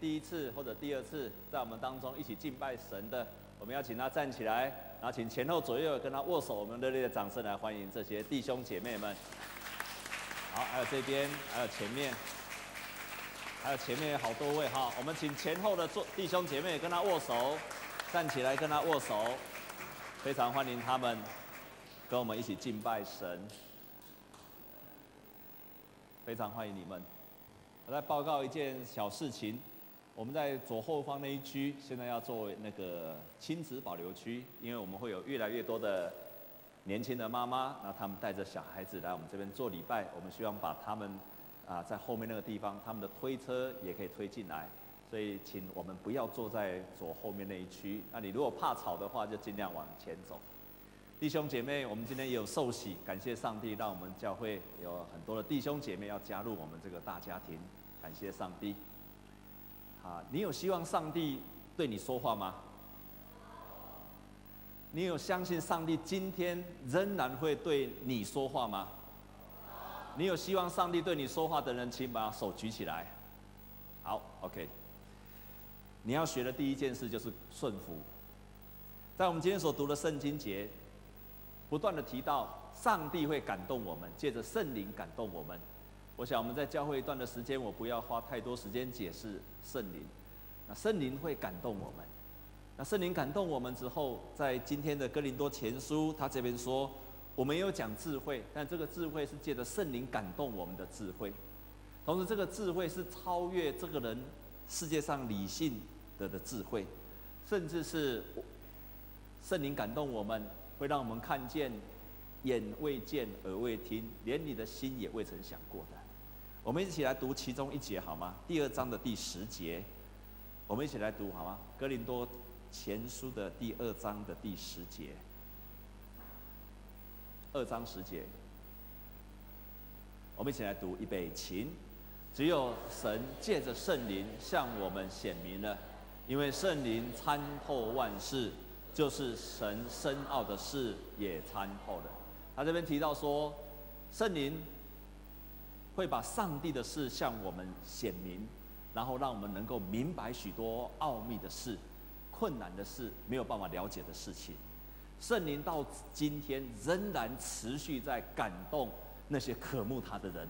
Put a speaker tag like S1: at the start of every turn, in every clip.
S1: 第一次或者第二次在我们当中一起敬拜神的，我们要请他站起来，然后请前后左右跟他握手，我们热烈的掌声来欢迎这些弟兄姐妹们。好，还有这边，还有前面，还有前面有好多位哈，我们请前后的坐弟兄姐妹跟他握手，站起来跟他握手，非常欢迎他们跟我们一起敬拜神，非常欢迎你们。我在报告一件小事情，我们在左后方那一区现在要做那个亲子保留区，因为我们会有越来越多的。年轻的妈妈，那他们带着小孩子来我们这边做礼拜，我们希望把他们啊在后面那个地方，他们的推车也可以推进来，所以请我们不要坐在左后面那一区。那你如果怕吵的话，就尽量往前走。弟兄姐妹，我们今天也有受洗，感谢上帝，让我们教会有很多的弟兄姐妹要加入我们这个大家庭，感谢上帝。啊，你有希望上帝对你说话吗？你有相信上帝今天仍然会对你说话吗？你有希望上帝对你说话的人，请把手举起来。好，OK。你要学的第一件事就是顺服。在我们今天所读的圣经节，不断的提到上帝会感动我们，借着圣灵感动我们。我想我们在教会一段的时间，我不要花太多时间解释圣灵。那圣灵会感动我们。那圣灵感动我们之后，在今天的哥林多前书，他这边说，我们有讲智慧，但这个智慧是借着圣灵感动我们的智慧，同时这个智慧是超越这个人世界上理性的的智慧，甚至是圣灵感动我们，会让我们看见眼未见耳未听，连你的心也未曾想过的。我们一起来读其中一节好吗？第二章的第十节，我们一起来读好吗？格林多。前书的第二章的第十节，二章十节，我们一起来读预备琴。只有神借着圣灵向我们显明了，因为圣灵参透万事，就是神深奥的事也参透了。他这边提到说，圣灵会把上帝的事向我们显明，然后让我们能够明白许多奥秘的事。困难的事，没有办法了解的事情，圣灵到今天仍然持续在感动那些渴慕他的人，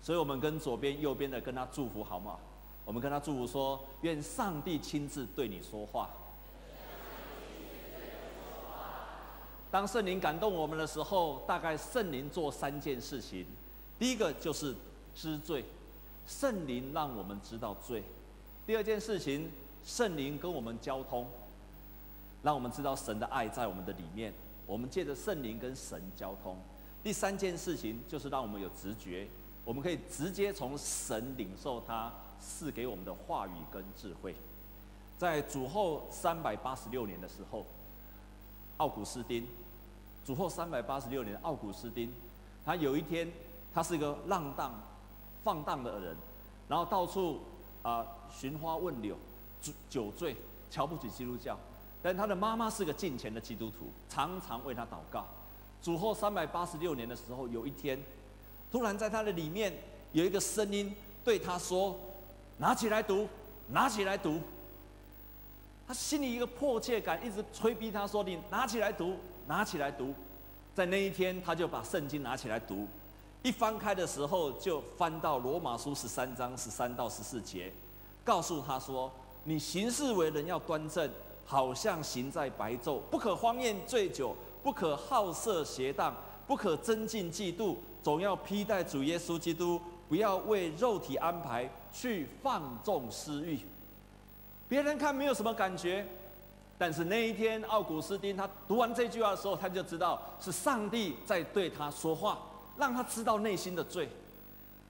S1: 所以我们跟左边、右边的跟他祝福好吗？我们跟他祝福说：愿上帝亲自对你说话。当圣灵感动我们的时候，大概圣灵做三件事情，第一个就是知罪，圣灵让我们知道罪；第二件事情。圣灵跟我们交通，让我们知道神的爱在我们的里面。我们借着圣灵跟神交通。第三件事情就是让我们有直觉，我们可以直接从神领受他赐给我们的话语跟智慧。在主后三百八十六年的时候，奥古斯丁，主后三百八十六年，奥古斯丁，他有一天，他是一个浪荡、放荡的人，然后到处啊寻花问柳。酒醉，瞧不起基督教，但他的妈妈是个敬虔的基督徒，常常为他祷告。主后三百八十六年的时候，有一天，突然在他的里面有一个声音对他说：“拿起来读，拿起来读。”他心里一个迫切感，一直催逼他说：“你拿起来读，拿起来读。”在那一天，他就把圣经拿起来读，一翻开的时候，就翻到罗马书十三章十三到十四节，告诉他说。你行事为人要端正，好像行在白昼，不可荒宴醉酒，不可好色邪荡，不可增进嫉妒，总要披戴主耶稣基督，不要为肉体安排去放纵私欲。别人看没有什么感觉，但是那一天奥古斯丁他读完这句话的时候，他就知道是上帝在对他说话，让他知道内心的罪，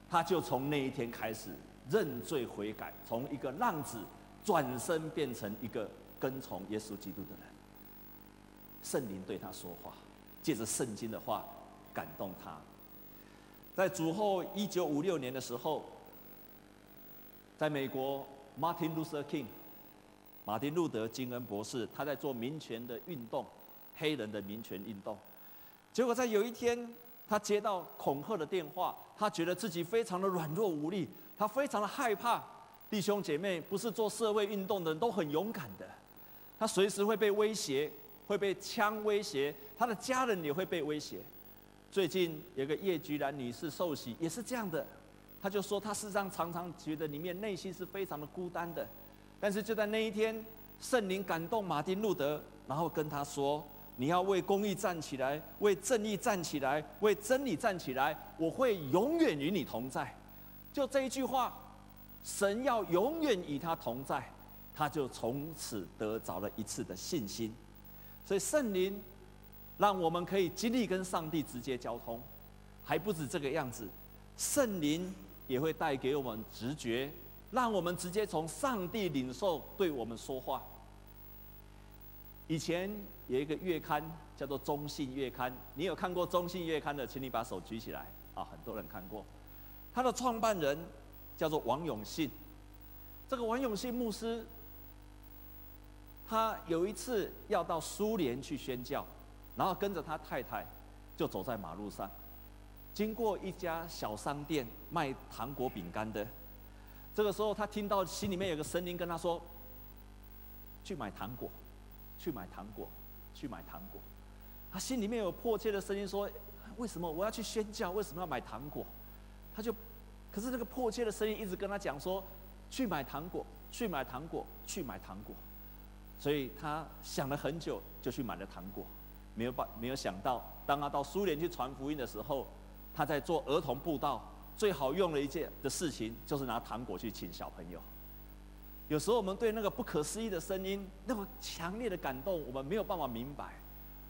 S1: 他就从那一天开始认罪悔改，从一个浪子。转身变成一个跟从耶稣基督的人，圣灵对他说话，借着圣经的话感动他。在主后一九五六年的时候，在美国，Martin Luther King，马丁路德金恩博士，他在做民权的运动，黑人的民权运动。结果在有一天，他接到恐吓的电话，他觉得自己非常的软弱无力，他非常的害怕。弟兄姐妹，不是做社会运动的人都很勇敢的，他随时会被威胁，会被枪威胁，他的家人也会被威胁。最近有个叶菊兰女士受洗，也是这样的，她就说她事实上常常觉得里面内心是非常的孤单的，但是就在那一天，圣灵感动马丁路德，然后跟他说：“你要为公义站起来，为正义站起来，为真理站起来，我会永远与你同在。”就这一句话，神要永远与他同在，他就从此得着了一次的信心。所以圣灵。让我们可以经历跟上帝直接交通，还不止这个样子，圣灵也会带给我们直觉，让我们直接从上帝领受对我们说话。以前有一个月刊叫做《中信月刊》，你有看过《中信月刊》的，请你把手举起来啊！很多人看过。他的创办人叫做王永信，这个王永信牧师，他有一次要到苏联去宣教。然后跟着他太太，就走在马路上，经过一家小商店卖糖果饼干的。这个时候，他听到心里面有个声音跟他说：“去买糖果，去买糖果，去买糖果。”他心里面有迫切的声音说：“为什么我要去宣教？为什么要买糖果？”他就，可是那个迫切的声音一直跟他讲说：“去买糖果，去买糖果，去买糖果。”所以他想了很久，就去买了糖果。没有办，没有想到，当他到苏联去传福音的时候，他在做儿童布道，最好用的一件的事情就是拿糖果去请小朋友。有时候我们对那个不可思议的声音，那么强烈的感动，我们没有办法明白。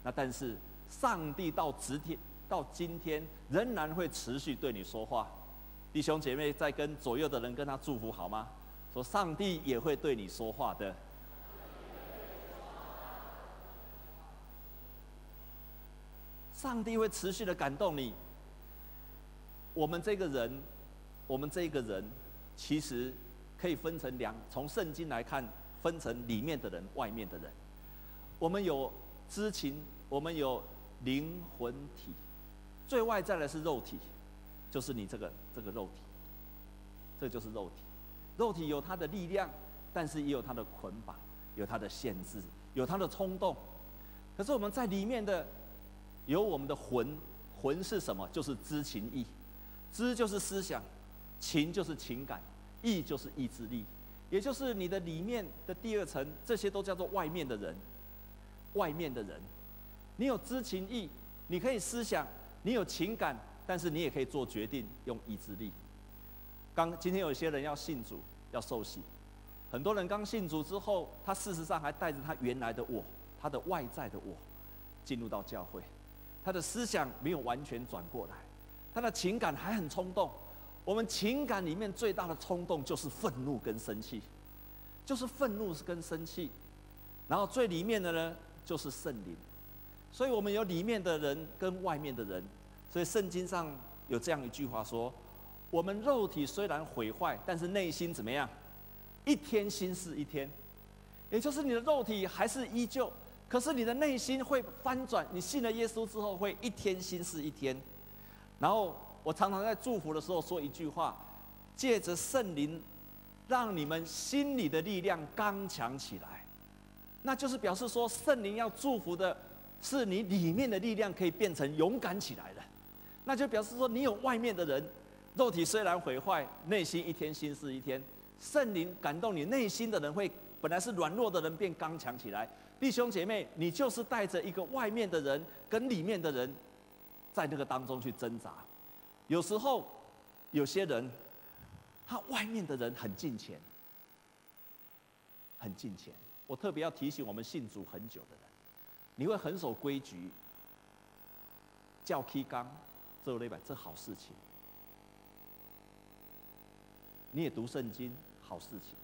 S1: 那但是上帝到今天到今天仍然会持续对你说话。弟兄姐妹，在跟左右的人跟他祝福好吗？说上帝也会对你说话的。上帝会持续的感动你。我们这个人，我们这个人，其实可以分成两，从圣经来看，分成里面的人、外面的人。我们有知情，我们有灵魂体，最外在的是肉体，就是你这个这个肉体，这就是肉体。肉体有它的力量，但是也有它的捆绑，有它的限制，有它的冲动。可是我们在里面的。有我们的魂，魂是什么？就是知情意，知就是思想，情就是情感，意就是意志力，也就是你的里面的第二层，这些都叫做外面的人。外面的人，你有知情意，你可以思想，你有情感，但是你也可以做决定，用意志力。刚今天有些人要信主，要受洗，很多人刚信主之后，他事实上还带着他原来的我，他的外在的我，进入到教会。他的思想没有完全转过来，他的情感还很冲动。我们情感里面最大的冲动就是愤怒跟生气，就是愤怒跟生气。然后最里面的呢，就是圣灵。所以我们有里面的人跟外面的人。所以圣经上有这样一句话说：我们肉体虽然毁坏，但是内心怎么样？一天新似一天。也就是你的肉体还是依旧。可是你的内心会翻转，你信了耶稣之后会一天新似一天。然后我常常在祝福的时候说一句话：借着圣灵，让你们心里的力量刚强起来。那就是表示说，圣灵要祝福的是你里面的力量可以变成勇敢起来了。那就表示说，你有外面的人，肉体虽然毁坏，内心一天心思一天。圣灵感动你内心的人，会本来是软弱的人变刚强起来。弟兄姐妹，你就是带着一个外面的人跟里面的人，在那个当中去挣扎。有时候，有些人，他外面的人很敬虔，很敬虔。我特别要提醒我们信主很久的人，你会很守规矩，教 K 纲，这类吧，这好事情。你也读圣经，好事情。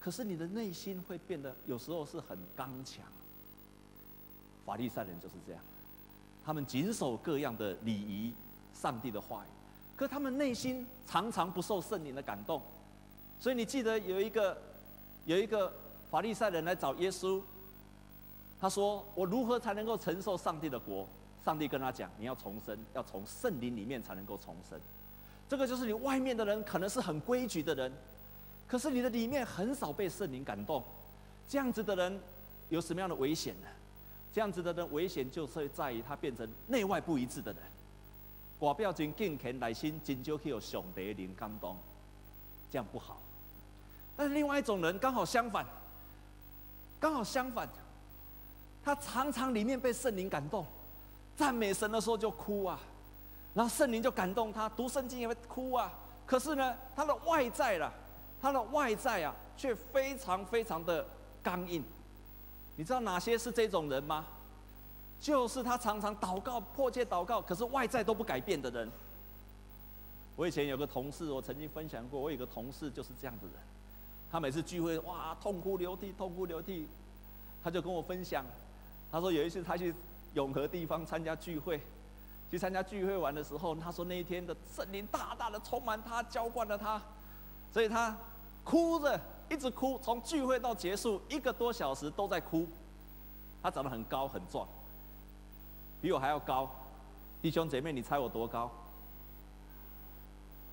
S1: 可是你的内心会变得有时候是很刚强。法利赛人就是这样，他们谨守各样的礼仪、上帝的话语，可他们内心常常不受圣灵的感动。所以你记得有一个有一个法利赛人来找耶稣，他说：“我如何才能够承受上帝的国？”上帝跟他讲：“你要重生，要从圣灵里面才能够重生。”这个就是你外面的人可能是很规矩的人。可是你的里面很少被圣灵感动，这样子的人有什么样的危险呢？这样子的人危险就是在于他变成内外不一致的人。外表真敬虔，内心真少去有上帝的灵感动，这样不好。但是另外一种人刚好相反，刚好相反，他常常里面被圣灵感动，赞美神的时候就哭啊，然后圣灵就感动他，读圣经也会哭啊。可是呢，他的外在啦，他的外在啊，却非常非常的刚硬。你知道哪些是这种人吗？就是他常常祷告，迫切祷告，可是外在都不改变的人。我以前有个同事，我曾经分享过，我有个同事就是这样的人。他每次聚会，哇，痛哭流涕，痛哭流涕。他就跟我分享，他说有一次他去永和地方参加聚会，去参加聚会完的时候，他说那一天的圣灵大大的充满他，浇灌了他，所以他哭着一直哭，从聚会到结束一个多小时都在哭。他长得很高很壮。比我还要高，弟兄姐妹，你猜我多高？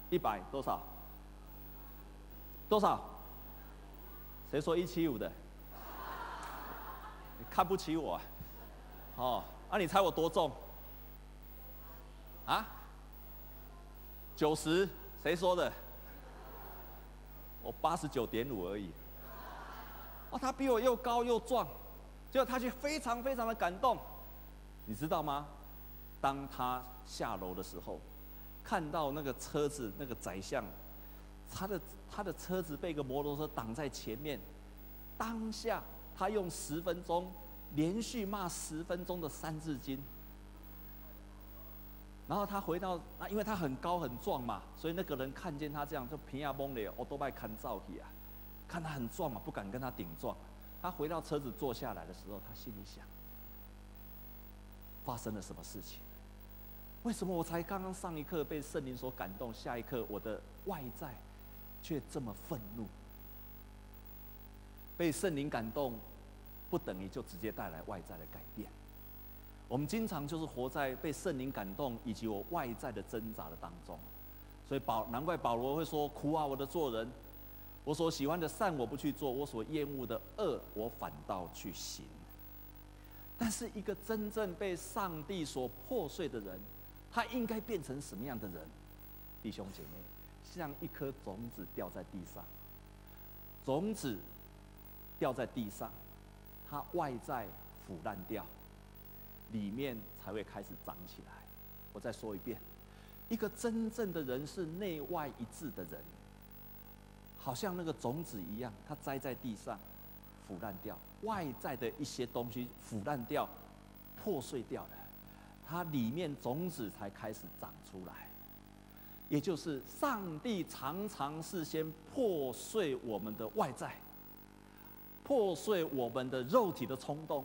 S1: 一百多少？多少？谁说一七五的？你看不起我啊？哦，那、啊、你猜我多重？啊？九十？谁说的？我八十九点五而已。哦，他比我又高又壮，结果他却非常非常的感动。你知道吗？当他下楼的时候，看到那个车子，那个宰相，他的他的车子被一个摩托车挡在前面，当下他用十分钟连续骂十分钟的三字经，然后他回到那，因为他很高很壮嘛，所以那个人看见他这样就平压崩了，我都拜看照去啊，看他很壮嘛，不敢跟他顶撞。他回到车子坐下来的时候，他心里想。发生了什么事情？为什么我才刚刚上一刻被圣灵所感动，下一刻我的外在却这么愤怒？被圣灵感动，不等于就直接带来外在的改变。我们经常就是活在被圣灵感动以及我外在的挣扎的当中，所以保难怪保罗会说：“苦啊，我的做人，我所喜欢的善我不去做，我所厌恶的恶我反倒去行。”但是一个真正被上帝所破碎的人，他应该变成什么样的人？弟兄姐妹，像一颗种子掉在地上，种子掉在地上，它外在腐烂掉，里面才会开始长起来。我再说一遍，一个真正的人是内外一致的人，好像那个种子一样，它栽在地上。腐烂掉，外在的一些东西腐烂掉、破碎掉了，它里面种子才开始长出来。也就是上帝常常是先破碎我们的外在，破碎我们的肉体的冲动，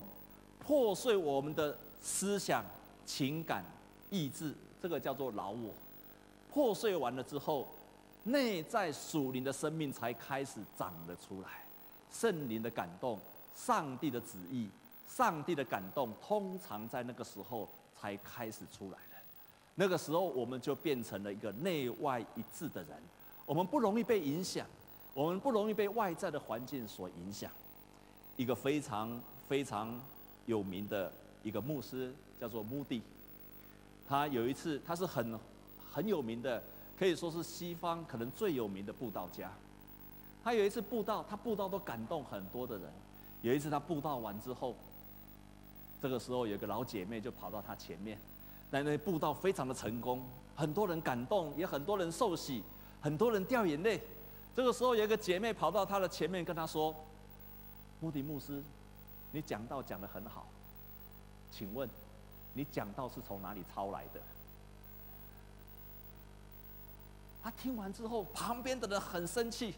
S1: 破碎我们的思想、情感、意志，这个叫做老我。破碎完了之后，内在属灵的生命才开始长了出来。圣灵的感动，上帝的旨意，上帝的感动，通常在那个时候才开始出来的。那个时候，我们就变成了一个内外一致的人。我们不容易被影响，我们不容易被外在的环境所影响。一个非常非常有名的一个牧师叫做穆迪，他有一次，他是很很有名的，可以说是西方可能最有名的布道家。他有一次布道，他布道都感动很多的人。有一次他布道完之后，这个时候有个老姐妹就跑到他前面，但那布道非常的成功，很多人感动，也很多人受洗，很多人掉眼泪。这个时候有一个姐妹跑到他的前面跟他说：“穆迪牧师，你讲道讲得很好，请问你讲道是从哪里抄来的？”他听完之后，旁边的人很生气。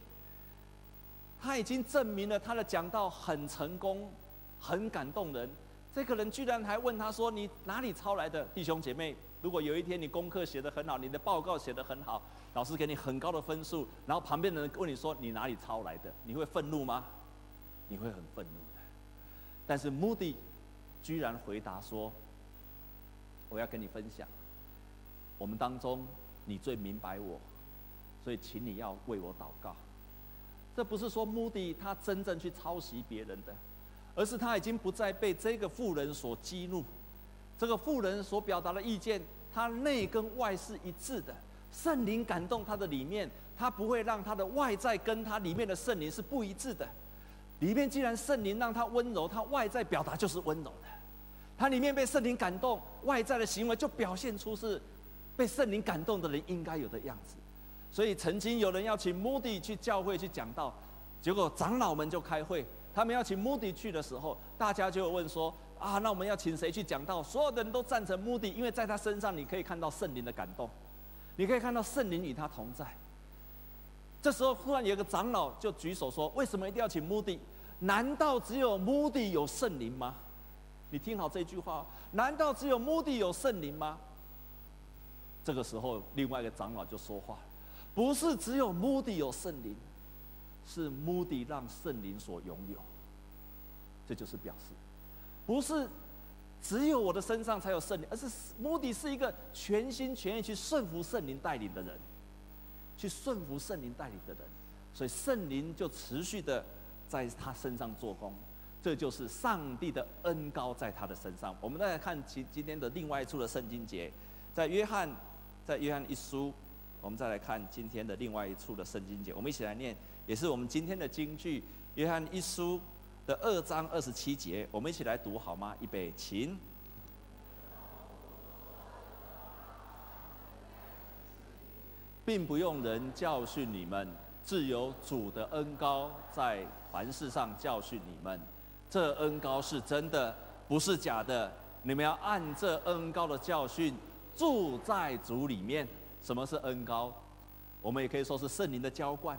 S1: 他已经证明了他的讲道很成功，很感动人。这个人居然还问他说：“你哪里抄来的？”弟兄姐妹，如果有一天你功课写得很好，你的报告写得很好，老师给你很高的分数，然后旁边的人问你说：“你哪里抄来的？”你会愤怒吗？你会很愤怒的。但是穆迪居然回答说：“我要跟你分享，我们当中你最明白我，所以请你要为我祷告。”这不是说目的他真正去抄袭别人的，而是他已经不再被这个富人所激怒。这个富人所表达的意见，他内跟外是一致的。圣灵感动他的里面，他不会让他的外在跟他里面的圣灵是不一致的。里面既然圣灵让他温柔，他外在表达就是温柔的。他里面被圣灵感动，外在的行为就表现出是被圣灵感动的人应该有的样子。所以曾经有人要请穆迪去教会去讲道，结果长老们就开会，他们要请穆迪去的时候，大家就问说：啊，那我们要请谁去讲道？所有的人都赞成穆迪，因为在他身上你可以看到圣灵的感动，你可以看到圣灵与他同在。这时候忽然有个长老就举手说：为什么一定要请穆迪？难道只有穆迪有圣灵吗？你听好这句话，难道只有穆迪有圣灵吗？这个时候，另外一个长老就说话。不是只有穆迪有圣灵，是穆迪让圣灵所拥有。这就是表示，不是只有我的身上才有圣灵，而是穆迪是一个全心全意去顺服圣灵带领的人，去顺服圣灵带领的人，所以圣灵就持续的在他身上做工。这就是上帝的恩高在他的身上。我们再来看今今天的另外一处的圣经节，在约翰，在约翰一书。我们再来看今天的另外一处的圣经节，我们一起来念，也是我们今天的金句，《约翰一书》的二章二十七节，我们一起来读好吗？预备，请。并不用人教训你们，自有主的恩高在凡事上教训你们。这恩高是真的，不是假的。你们要按这恩高的教训住在主里面。什么是恩高？我们也可以说是圣灵的浇灌，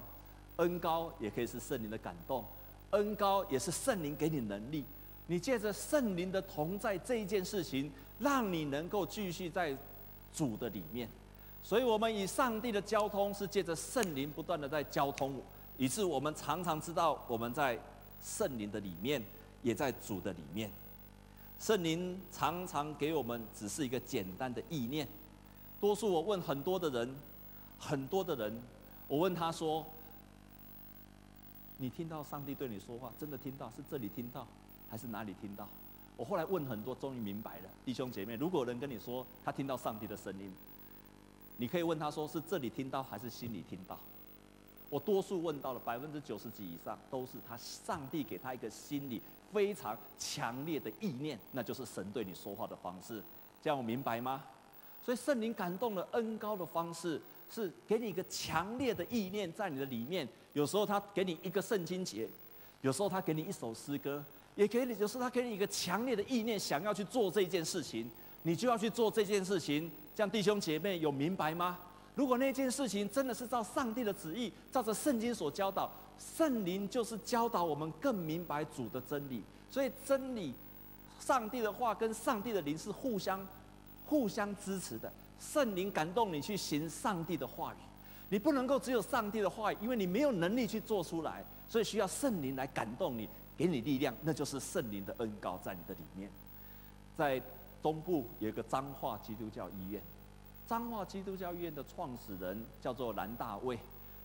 S1: 恩高也可以是圣灵的感动，恩高也是圣灵给你能力。你借着圣灵的同在这一件事情，让你能够继续在主的里面。所以，我们与上帝的交通是借着圣灵不断的在交通，以致我们常常知道我们在圣灵的里面，也在主的里面。圣灵常常给我们只是一个简单的意念。多数我问很多的人，很多的人，我问他说：“你听到上帝对你说话，真的听到？是这里听到，还是哪里听到？”我后来问很多，终于明白了。弟兄姐妹，如果人跟你说他听到上帝的声音，你可以问他说：“是这里听到，还是心里听到？”我多数问到了百分之九十几以上，都是他上帝给他一个心里非常强烈的意念，那就是神对你说话的方式。这样我明白吗？所以圣灵感动了恩膏的方式，是给你一个强烈的意念在你的里面。有时候他给你一个圣经节，有时候他给你一首诗歌，也给你，有时候他给你一个强烈的意念，想要去做这件事情，你就要去做这件事情。这样弟兄姐妹有明白吗？如果那件事情真的是照上帝的旨意，照着圣经所教导，圣灵就是教导我们更明白主的真理。所以真理，上帝的话跟上帝的灵是互相。互相支持的，圣灵感动你去行上帝的话语，你不能够只有上帝的话语，因为你没有能力去做出来，所以需要圣灵来感动你，给你力量，那就是圣灵的恩膏在你的里面。在东部有一个彰化基督教医院，彰化基督教医院的创始人叫做兰大卫，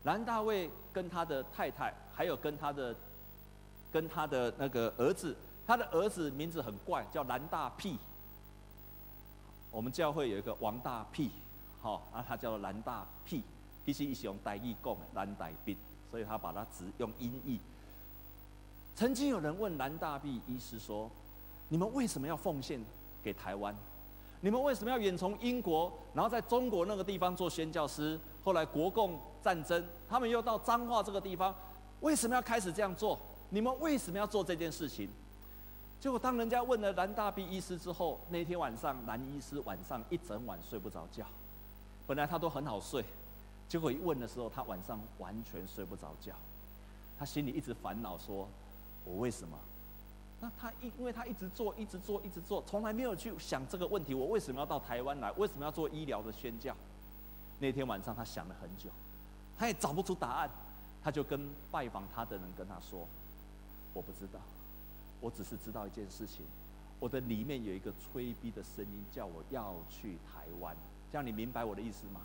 S1: 兰大卫跟他的太太，还有跟他的跟他的那个儿子，他的儿子名字很怪，叫兰大屁。我们教会有一个王大屁，好，啊，他叫做兰大屁，其实是用台语讲的兰大屁，所以他把它只用音译。曾经有人问兰大屁医师说：“你们为什么要奉献给台湾？你们为什么要远从英国，然后在中国那个地方做宣教师？后来国共战争，他们又到彰化这个地方，为什么要开始这样做？你们为什么要做这件事情？”结果当人家问了兰大毕医师之后，那天晚上兰医师晚上一整晚睡不着觉。本来他都很好睡，结果一问的时候，他晚上完全睡不着觉。他心里一直烦恼说：“我为什么？”那他因因为他一直做，一直做，一直做，从来没有去想这个问题：我为什么要到台湾来？为什么要做医疗的宣教？那天晚上他想了很久，他也找不出答案，他就跟拜访他的人跟他说：“我不知道。”我只是知道一件事情，我的里面有一个催逼的声音，叫我要去台湾。这样你明白我的意思吗？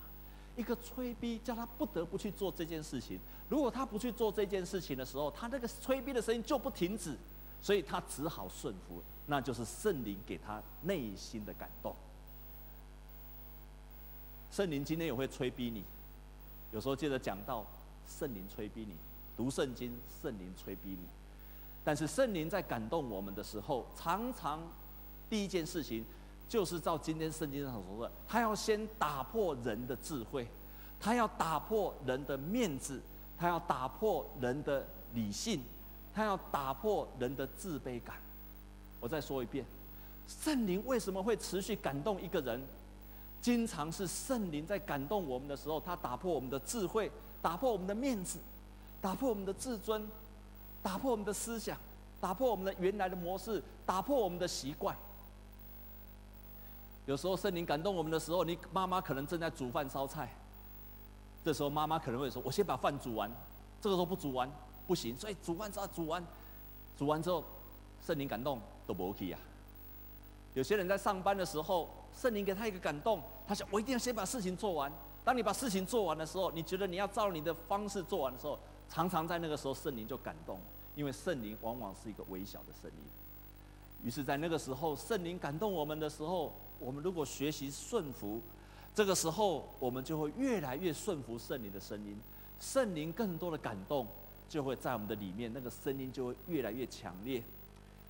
S1: 一个催逼，叫他不得不去做这件事情。如果他不去做这件事情的时候，他那个催逼的声音就不停止，所以他只好顺服，那就是圣灵给他内心的感动。圣灵今天也会催逼你，有时候接着讲到圣灵催逼你读圣经，圣灵催逼你。但是圣灵在感动我们的时候，常常第一件事情就是照今天圣经上所说的，他要先打破人的智慧，他要打破人的面子，他要打破人的理性，他要打破人的自卑感。我再说一遍，圣灵为什么会持续感动一个人？经常是圣灵在感动我们的时候，他打破我们的智慧，打破我们的面子，打破我们的自尊。打破我们的思想，打破我们的原来的模式，打破我们的习惯。有时候圣灵感动我们的时候，你妈妈可能正在煮饭烧菜，这时候妈妈可能会说：“我先把饭煮完。”这个时候不煮完不行，所以煮饭烧煮完，煮完之后，圣灵感动都不 OK 呀。有些人在上班的时候，圣灵给他一个感动，他想：“我一定要先把事情做完。”当你把事情做完的时候，你觉得你要照你的方式做完的时候，常常在那个时候圣灵就感动。因为圣灵往往是一个微小的声音，于是，在那个时候，圣灵感动我们的时候，我们如果学习顺服，这个时候我们就会越来越顺服圣灵的声音，圣灵更多的感动就会在我们的里面，那个声音就会越来越强烈。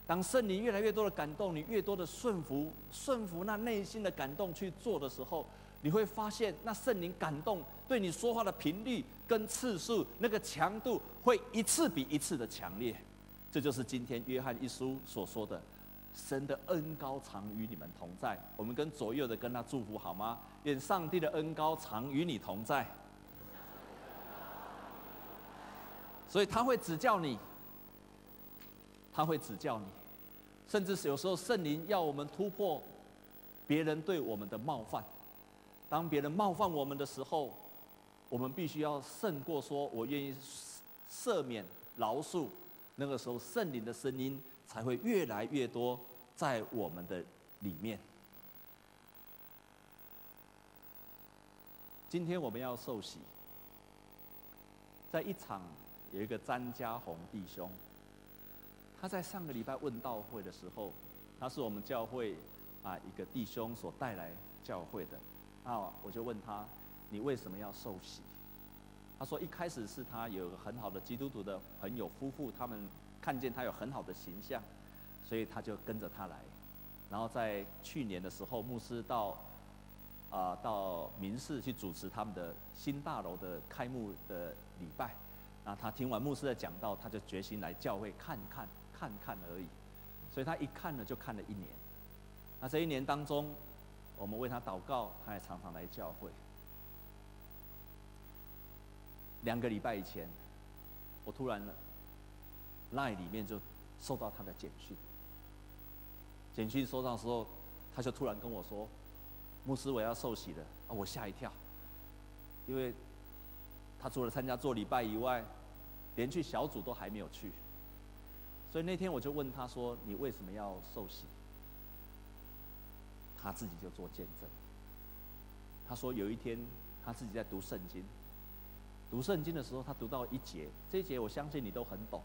S1: 当圣灵越来越多的感动，你越多的顺服，顺服那内心的感动去做的时候。你会发现，那圣灵感动对你说话的频率跟次数，那个强度会一次比一次的强烈。这就是今天约翰一书所说的：“神的恩高常与你们同在。”我们跟左右的跟他祝福好吗？愿上帝的恩高常与你同在。所以他会指教你，他会指教你，甚至是有时候圣灵要我们突破别人对我们的冒犯。当别人冒犯我们的时候，我们必须要胜过说“我愿意赦免、饶恕”。那个时候，圣灵的声音才会越来越多在我们的里面。今天我们要受洗，在一场有一个詹家宏弟兄，他在上个礼拜问道会的时候，他是我们教会啊一个弟兄所带来教会的。那我就问他，你为什么要受洗？他说一开始是他有个很好的基督徒的朋友夫妇，他们看见他有很好的形象，所以他就跟着他来。然后在去年的时候，牧师到啊、到民视去主持他们的新大楼的开幕的礼拜。那他听完牧师的讲道，他就决心来教会看看看看而已。所以他一看呢，就看了一年。那这一年当中，我们为他祷告，他也常常来教会。两个礼拜以前，我突然 LINE 里面就收到他的简讯。简讯收到的时候，他就突然跟我说：“牧师，我要受洗了。”啊，我吓一跳，因为他除了参加做礼拜以外，连去小组都还没有去。所以那天我就问他说：“你为什么要受洗？”他自己就做见证。他说有一天他自己在读圣经，读圣经的时候，他读到一节，这一节我相信你都很懂。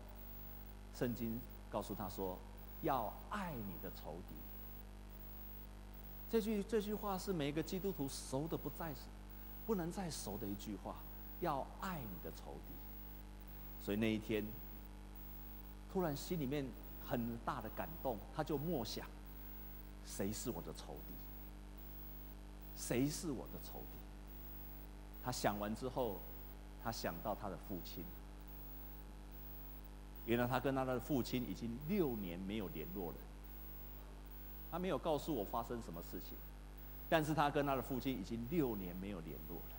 S1: 圣经告诉他说，要爱你的仇敌。这句这句话是每一个基督徒熟的不再不能再熟的一句话，要爱你的仇敌。所以那一天，突然心里面很大的感动，他就默想。谁是我的仇敌？谁是我的仇敌？他想完之后，他想到他的父亲。原来他跟他的父亲已经六年没有联络了。他没有告诉我发生什么事情，但是他跟他的父亲已经六年没有联络了。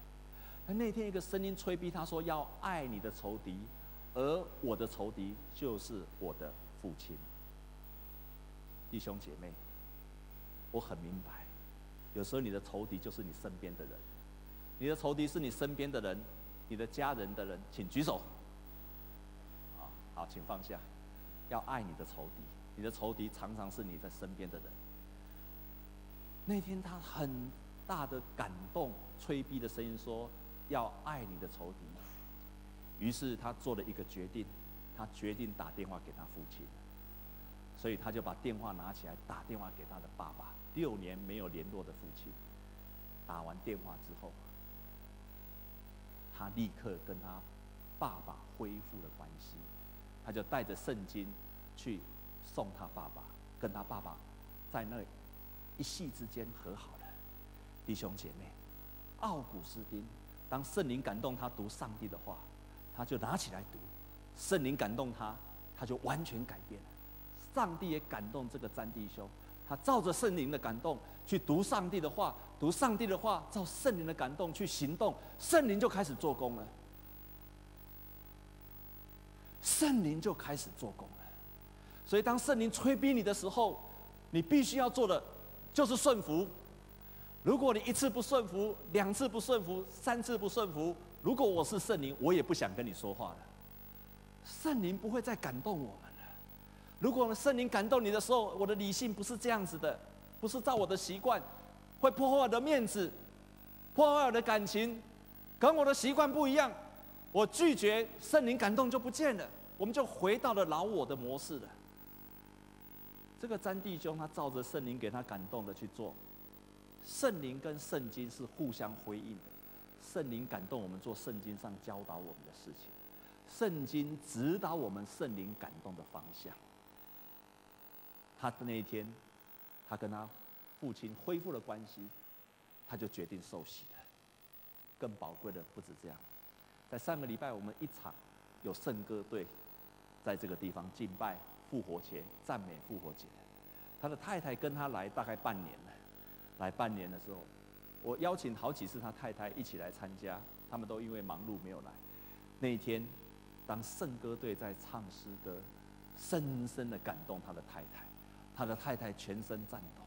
S1: 那天一个声音催逼他说：“要爱你的仇敌，而我的仇敌就是我的父亲。”弟兄姐妹。我很明白，有时候你的仇敌就是你身边的人，你的仇敌是你身边的人，你的家人的人，请举手。啊，好，请放下，要爱你的仇敌，你的仇敌常常是你在身边的人。那天他很大的感动、催逼的声音说：“要爱你的仇敌。”于是他做了一个决定，他决定打电话给他父亲。所以他就把电话拿起来，打电话给他的爸爸。六年没有联络的父亲，打完电话之后，他立刻跟他爸爸恢复了关系。他就带着圣经去送他爸爸，跟他爸爸在那一夕之间和好了。弟兄姐妹，奥古斯丁，当圣灵感动他读上帝的话，他就拿起来读。圣灵感动他，他就完全改变了。上帝也感动这个詹弟兄，他照着圣灵的感动去读上帝的话，读上帝的话，照圣灵的感动去行动，圣灵就开始做工了。圣灵就开始做工了。所以，当圣灵催逼你的时候，你必须要做的就是顺服。如果你一次不顺服，两次不顺服，三次不顺服，如果我是圣灵，我也不想跟你说话了。圣灵不会再感动我们了。如果圣灵感动你的时候，我的理性不是这样子的，不是照我的习惯，会破坏我的面子，破坏我的感情，跟我的习惯不一样，我拒绝圣灵感动就不见了，我们就回到了老我的模式了。这个詹弟兄他照着圣灵给他感动的去做，圣灵跟圣经是互相辉映的，圣灵感动我们做圣经上教导我们的事情，圣经指导我们圣灵感动的方向。他的那一天，他跟他父亲恢复了关系，他就决定受洗了。更宝贵的不止这样，在上个礼拜我们一场有圣歌队在这个地方敬拜复活节、赞美复活节。他的太太跟他来大概半年了，来半年的时候，我邀请好几次他太太一起来参加，他们都因为忙碌没有来。那一天，当圣歌队在唱诗歌，深深的感动他的太太。他的太太全身颤抖。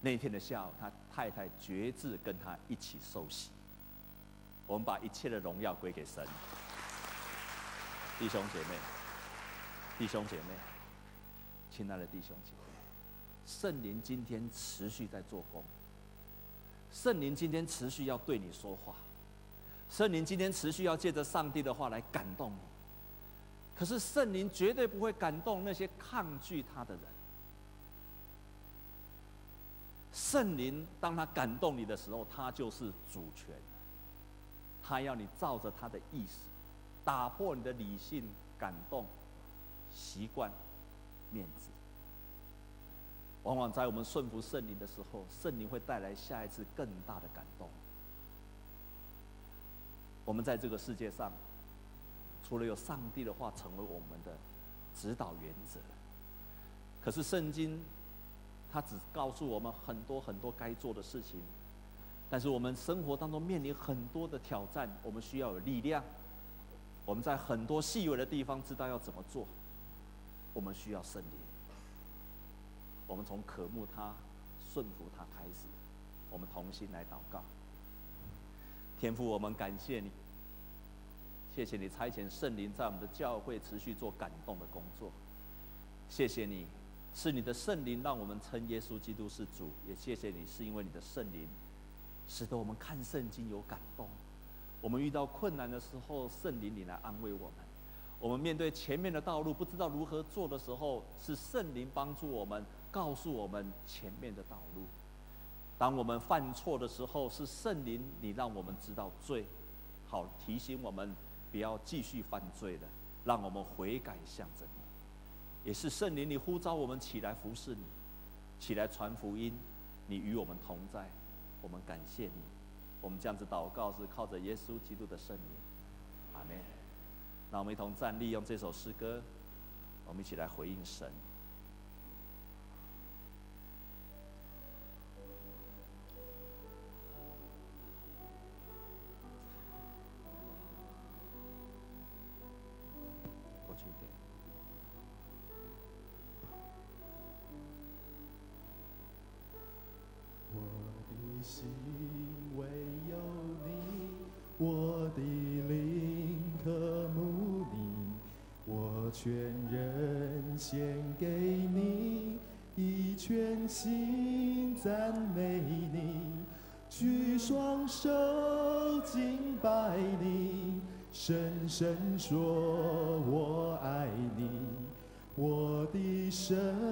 S1: 那一天的下午，他太太决志跟他一起受洗。我们把一切的荣耀归给神。弟兄姐妹，弟兄姐妹，亲爱的弟兄姐妹，圣灵今天持续在做工。圣灵今天持续要对你说话。圣灵今天持续要借着上帝的话来感动你。可是圣灵绝对不会感动那些抗拒他的人。圣灵当他感动你的时候，他就是主权。他要你照着他的意思，打破你的理性感动、习惯、面子。往往在我们顺服圣灵的时候，圣灵会带来下一次更大的感动。我们在这个世界上。除了有上帝的话成为我们的指导原则，可是圣经它只告诉我们很多很多该做的事情，但是我们生活当中面临很多的挑战，我们需要有力量。我们在很多细微的地方知道要怎么做，我们需要圣灵。我们从渴慕他、顺服他开始，我们同心来祷告。天父，我们感谢你。谢谢你差遣圣灵在我们的教会持续做感动的工作。谢谢你，是你的圣灵让我们称耶稣基督是主。也谢谢你，是因为你的圣灵，使得我们看圣经有感动。我们遇到困难的时候，圣灵你来安慰我们。我们面对前面的道路不知道如何做的时候，是圣灵帮助我们，告诉我们前面的道路。当我们犯错的时候，是圣灵你让我们知道罪，好提醒我们。不要继续犯罪了，让我们悔改向着你。也是圣灵，你呼召我们起来服侍你，起来传福音。你与我们同在，我们感谢你。我们这样子祷告是靠着耶稣基督的圣名。阿门。那我们一同站立，用这首诗歌，我们一起来回应神。
S2: 赞美你，举双手敬拜你，深深说我爱你，我的神。